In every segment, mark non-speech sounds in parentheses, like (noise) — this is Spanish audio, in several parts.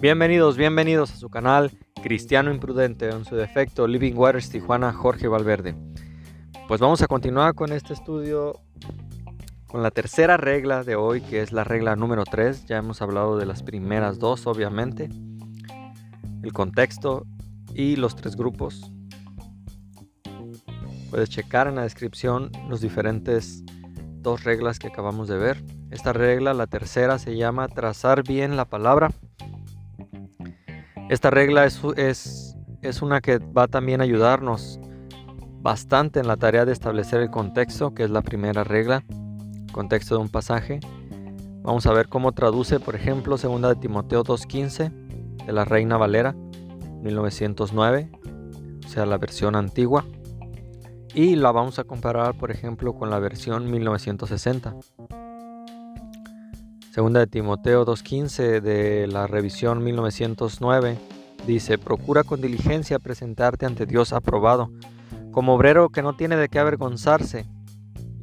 Bienvenidos, bienvenidos a su canal Cristiano Imprudente, en su defecto Living Waters Tijuana Jorge Valverde. Pues vamos a continuar con este estudio con la tercera regla de hoy, que es la regla número 3. Ya hemos hablado de las primeras dos, obviamente. El contexto y los tres grupos. Puedes checar en la descripción los diferentes dos reglas que acabamos de ver. Esta regla, la tercera, se llama trazar bien la palabra. Esta regla es, una que va también a ayudarnos bastante en la tarea de establecer el contexto, que es la primera regla, contexto de un pasaje. Vamos a ver cómo traduce, por ejemplo, 2 de Timoteo 2.15 de la Reina Valera 1909, o sea, la versión antigua. Y la vamos a comparar, por ejemplo, con la versión 1960. Segunda de Timoteo 2.15 de la revisión 1909 dice, procura con diligencia presentarte ante Dios aprobado, como obrero que no tiene de qué avergonzarse.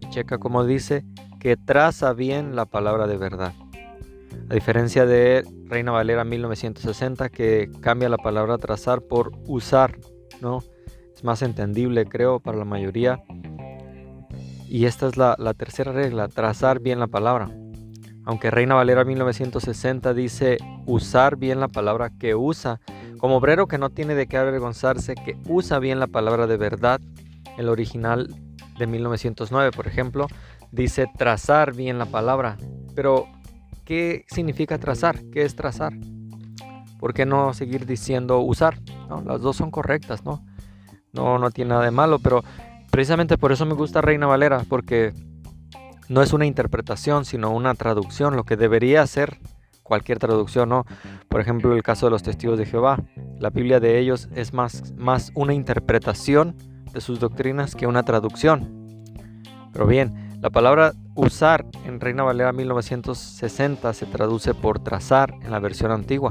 Y checa como dice, que traza bien la palabra de verdad. A diferencia de Reina Valera 1960 que cambia la palabra trazar por usar, ¿no? Es más entendible creo para la mayoría. Y esta es la, la tercera regla, trazar bien la palabra. Aunque Reina Valera 1960 dice usar bien la palabra que usa, como obrero que no tiene de qué avergonzarse, que usa bien la palabra de verdad, el original de 1909, por ejemplo, dice trazar bien la palabra. Pero, ¿qué significa trazar? ¿Qué es trazar? ¿Por qué no seguir diciendo usar? las dos son correctas, ¿no? No, no tiene nada de malo, pero precisamente por eso me gusta Reina Valera, porque no es una interpretación, sino una traducción, lo que debería ser cualquier traducción, ¿no? Por ejemplo, el caso de los testigos de Jehová. La Biblia de ellos es más, más una interpretación de sus doctrinas que una traducción. Pero bien, la palabra usar en Reina Valera 1960 se traduce por trazar en la versión antigua.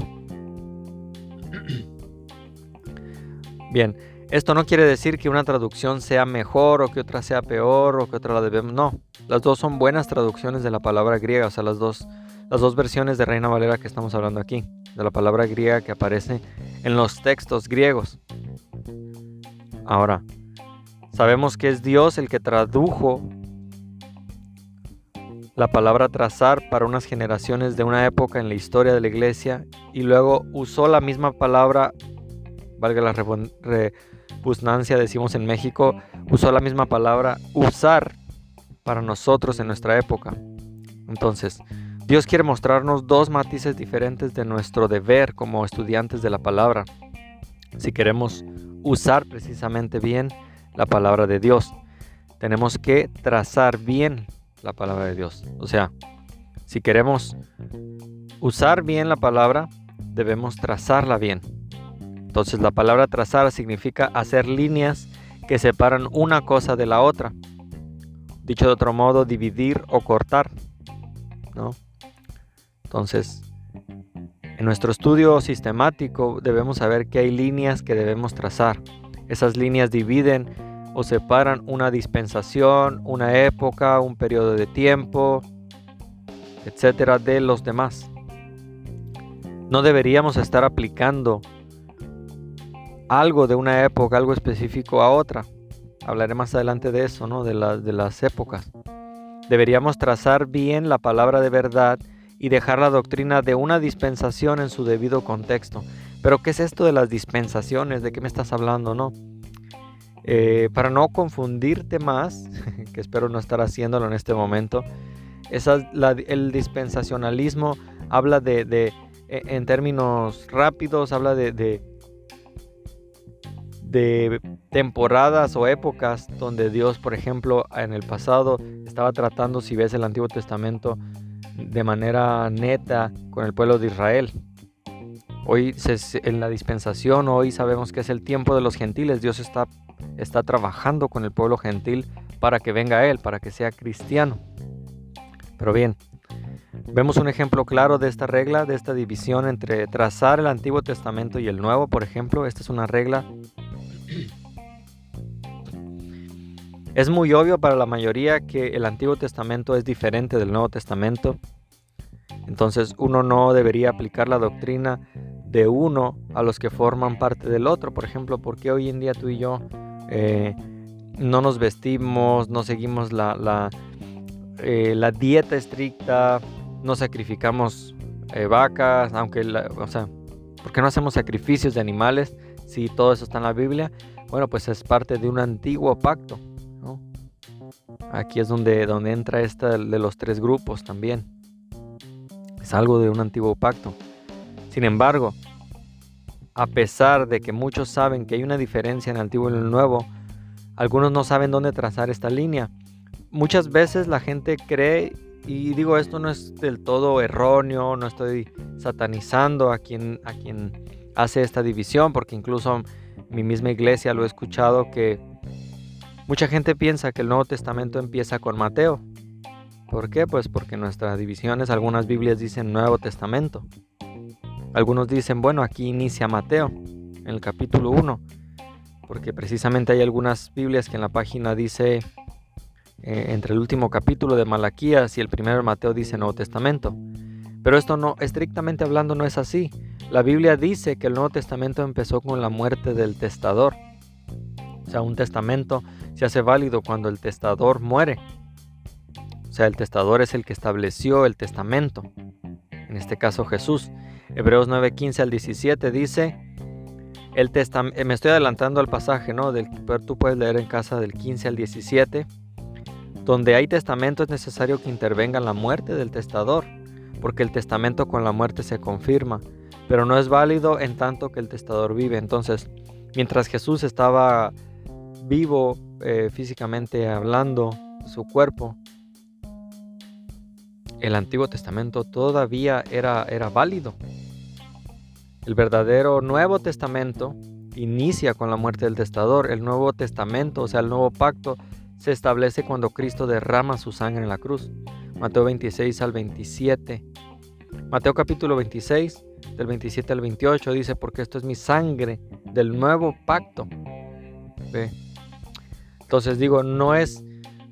Bien, esto no quiere decir que una traducción sea mejor o que otra sea peor o que otra la debemos. No, las dos son buenas traducciones de la palabra griega, o sea, las dos, las dos versiones de Reina Valera que estamos hablando aquí, de la palabra griega que aparece en los textos griegos. Ahora, sabemos que es Dios el que tradujo la palabra trazar para unas generaciones de una época en la historia de la iglesia y luego usó la misma palabra, valga la Pusnancia, decimos en México, usó la misma palabra usar para nosotros en nuestra época. Entonces, Dios quiere mostrarnos dos matices diferentes de nuestro deber como estudiantes de la palabra. Si queremos usar precisamente bien la palabra de Dios, tenemos que trazar bien la palabra de Dios. O sea, si queremos usar bien la palabra, debemos trazarla bien. Entonces la palabra trazar significa hacer líneas que separan una cosa de la otra. Dicho de otro modo, dividir o cortar. ¿no? Entonces, en nuestro estudio sistemático debemos saber que hay líneas que debemos trazar. Esas líneas dividen o separan una dispensación, una época, un periodo de tiempo, etcétera, de los demás. No deberíamos estar aplicando algo de una época, algo específico a otra. Hablaré más adelante de eso, ¿no? De, de las épocas. Deberíamos trazar bien la palabra de verdad y dejar la doctrina de una dispensación en su debido contexto. Pero ¿qué es esto de las dispensaciones? ¿De qué me estás hablando? No. Eh, para no confundirte más, (laughs) que espero no estar haciéndolo en este momento, el dispensacionalismo habla de, de, e, en términos rápidos, habla de, de de temporadas o épocas donde Dios, por ejemplo, en el pasado estaba tratando, si ves el Antiguo Testamento, de manera neta con el pueblo de Israel. Hoy en la dispensación, hoy sabemos que es el tiempo de los gentiles. Dios está, está trabajando con el pueblo gentil para que venga a Él, para que sea cristiano. Pero bien, vemos un ejemplo claro de esta regla, de esta división entre trazar el Antiguo Testamento y el Nuevo, por ejemplo. Esta es una regla es muy obvio para la mayoría que el Antiguo Testamento es diferente del Nuevo Testamento. Entonces uno no debería aplicar la doctrina de uno a los que forman parte del otro. Por ejemplo, ¿por qué hoy en día tú y yo eh, no nos vestimos, no seguimos la, la, eh, la dieta estricta, no sacrificamos eh, vacas, aunque, o sea, ¿por qué no hacemos sacrificios de animales si todo eso está en la Biblia? Bueno, pues es parte de un antiguo pacto. Aquí es donde, donde entra esta de los tres grupos también. Es algo de un antiguo pacto. Sin embargo, a pesar de que muchos saben que hay una diferencia en el antiguo y el nuevo, algunos no saben dónde trazar esta línea. Muchas veces la gente cree, y digo esto no es del todo erróneo, no estoy satanizando a quien, a quien hace esta división, porque incluso mi misma iglesia lo he escuchado que mucha gente piensa que el Nuevo Testamento empieza con Mateo. ¿Por qué? Pues porque en nuestras divisiones algunas Biblias dicen Nuevo Testamento. Algunos dicen, bueno, aquí inicia Mateo, en el capítulo 1, porque precisamente hay algunas Biblias que en la página dice eh, entre el último capítulo de Malaquías y el primero de Mateo dice Nuevo Testamento. Pero esto no, estrictamente hablando, no es así. La Biblia dice que el Nuevo Testamento empezó con la muerte del testador. Un testamento se hace válido cuando el testador muere. O sea, el testador es el que estableció el testamento. En este caso Jesús. Hebreos 9:15 al 17 dice, el eh, me estoy adelantando al pasaje, ¿no? Del, pero tú puedes leer en casa del 15 al 17. Donde hay testamento es necesario que intervenga la muerte del testador, porque el testamento con la muerte se confirma pero no es válido en tanto que el testador vive. Entonces, mientras Jesús estaba vivo eh, físicamente hablando, su cuerpo, el Antiguo Testamento todavía era, era válido. El verdadero Nuevo Testamento inicia con la muerte del testador. El Nuevo Testamento, o sea, el nuevo pacto, se establece cuando Cristo derrama su sangre en la cruz. Mateo 26 al 27. Mateo capítulo 26, del 27 al 28, dice, porque esto es mi sangre del nuevo pacto. Entonces digo, no es,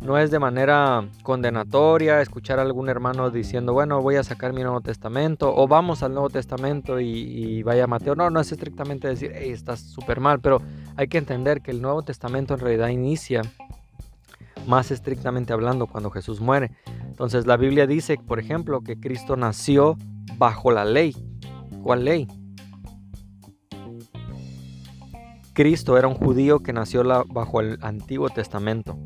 no es de manera condenatoria escuchar a algún hermano diciendo, bueno, voy a sacar mi Nuevo Testamento, o vamos al Nuevo Testamento y, vaya Mateo. No, no es estrictamente decir, hey, estás súper mal, pero hay que entender que el Nuevo Testamento en realidad inicia más estrictamente hablando cuando Jesús muere. Entonces la Biblia dice, por ejemplo, que Cristo nació bajo la ley. ¿Cuál ley? Cristo era un judío que nació bajo el Antiguo Testamento,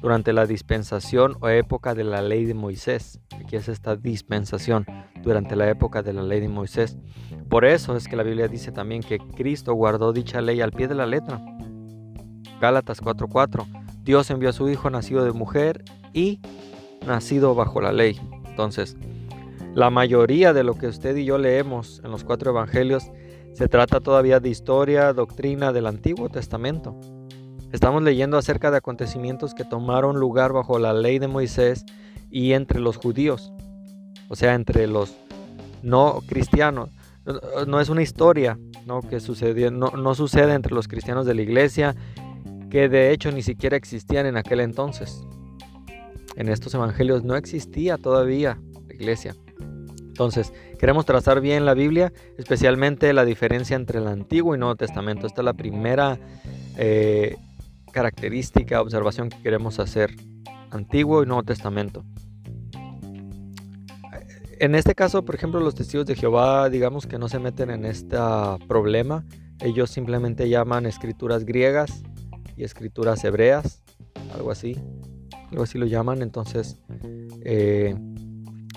durante la dispensación o época de la ley de Moisés. Aquí es esta dispensación, durante la época de la ley de Moisés. Por eso es que la Biblia dice también que Cristo guardó dicha ley al pie de la letra. Gálatas 4:4. Dios envió a su Hijo nacido de mujer y nacido bajo la ley. Entonces, la mayoría de lo que usted y yo leemos en los cuatro evangelios se trata todavía de historia, doctrina del Antiguo Testamento. Estamos leyendo acerca de acontecimientos que tomaron lugar bajo la ley de Moisés y entre los judíos, o sea, entre los no cristianos. No es una historia ¿no? que sucedió, no, no sucede entre los cristianos de la iglesia, que de hecho ni siquiera existían en aquel entonces. En estos evangelios no existía todavía la iglesia. Entonces, queremos trazar bien la Biblia, especialmente la diferencia entre el Antiguo y Nuevo Testamento. Esta es la primera eh, característica, observación que queremos hacer. Antiguo y Nuevo Testamento. En este caso, por ejemplo, los testigos de Jehová, digamos que no se meten en este problema. Ellos simplemente llaman escrituras griegas y escrituras hebreas, algo así. Algo así lo llaman. Entonces, eh,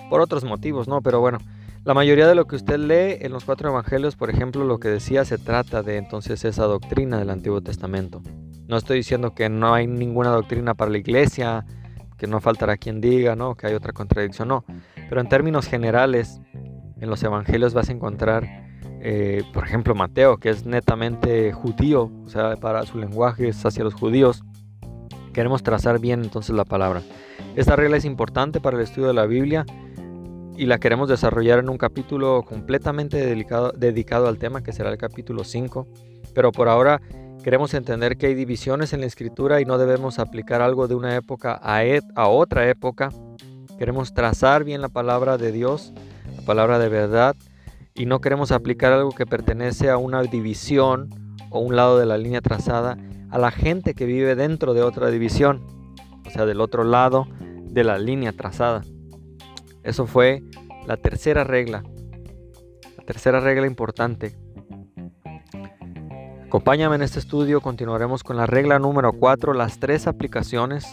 por otros motivos, ¿no? Pero bueno, la mayoría de lo que usted lee en los cuatro evangelios, por ejemplo, lo que decía se trata de entonces esa doctrina del Antiguo Testamento. No estoy diciendo que no hay ninguna doctrina para la iglesia, que no faltará quien diga, ¿no? Que hay otra contradicción, no. Pero en términos generales, en los evangelios vas a encontrar, eh, por ejemplo, Mateo, que es netamente judío, o sea, para su lenguaje es hacia los judíos. Queremos trazar bien entonces la palabra. Esta regla es importante para el estudio de la Biblia y la queremos desarrollar en un capítulo completamente dedicado, al tema que será el capítulo 5. Pero por ahora queremos entender que hay divisiones en la escritura y no debemos aplicar algo de una época a, a otra época. Queremos trazar bien la palabra de Dios, la palabra de verdad y no queremos aplicar algo que pertenece a una división o un lado de la línea trazada a la gente que vive dentro de otra división, o sea, del otro lado de la línea trazada. Eso fue la tercera regla. La tercera regla importante. Acompáñame en este estudio, continuaremos con la regla número 4, las tres aplicaciones,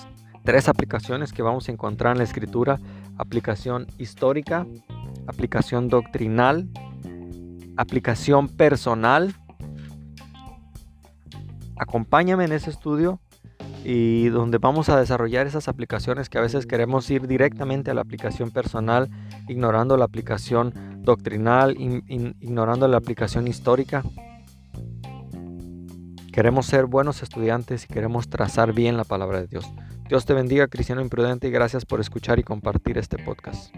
tres aplicaciones que vamos a encontrar en la escritura, aplicación histórica, aplicación doctrinal, aplicación personal. Acompáñame en ese estudio y donde vamos a desarrollar esas aplicaciones que a veces queremos ir directamente a la aplicación personal, ignorando la aplicación doctrinal, ignorando la aplicación histórica. Queremos ser buenos estudiantes y queremos trazar bien la palabra de Dios. Dios te bendiga, cristiano imprudente, y gracias por escuchar y compartir este podcast.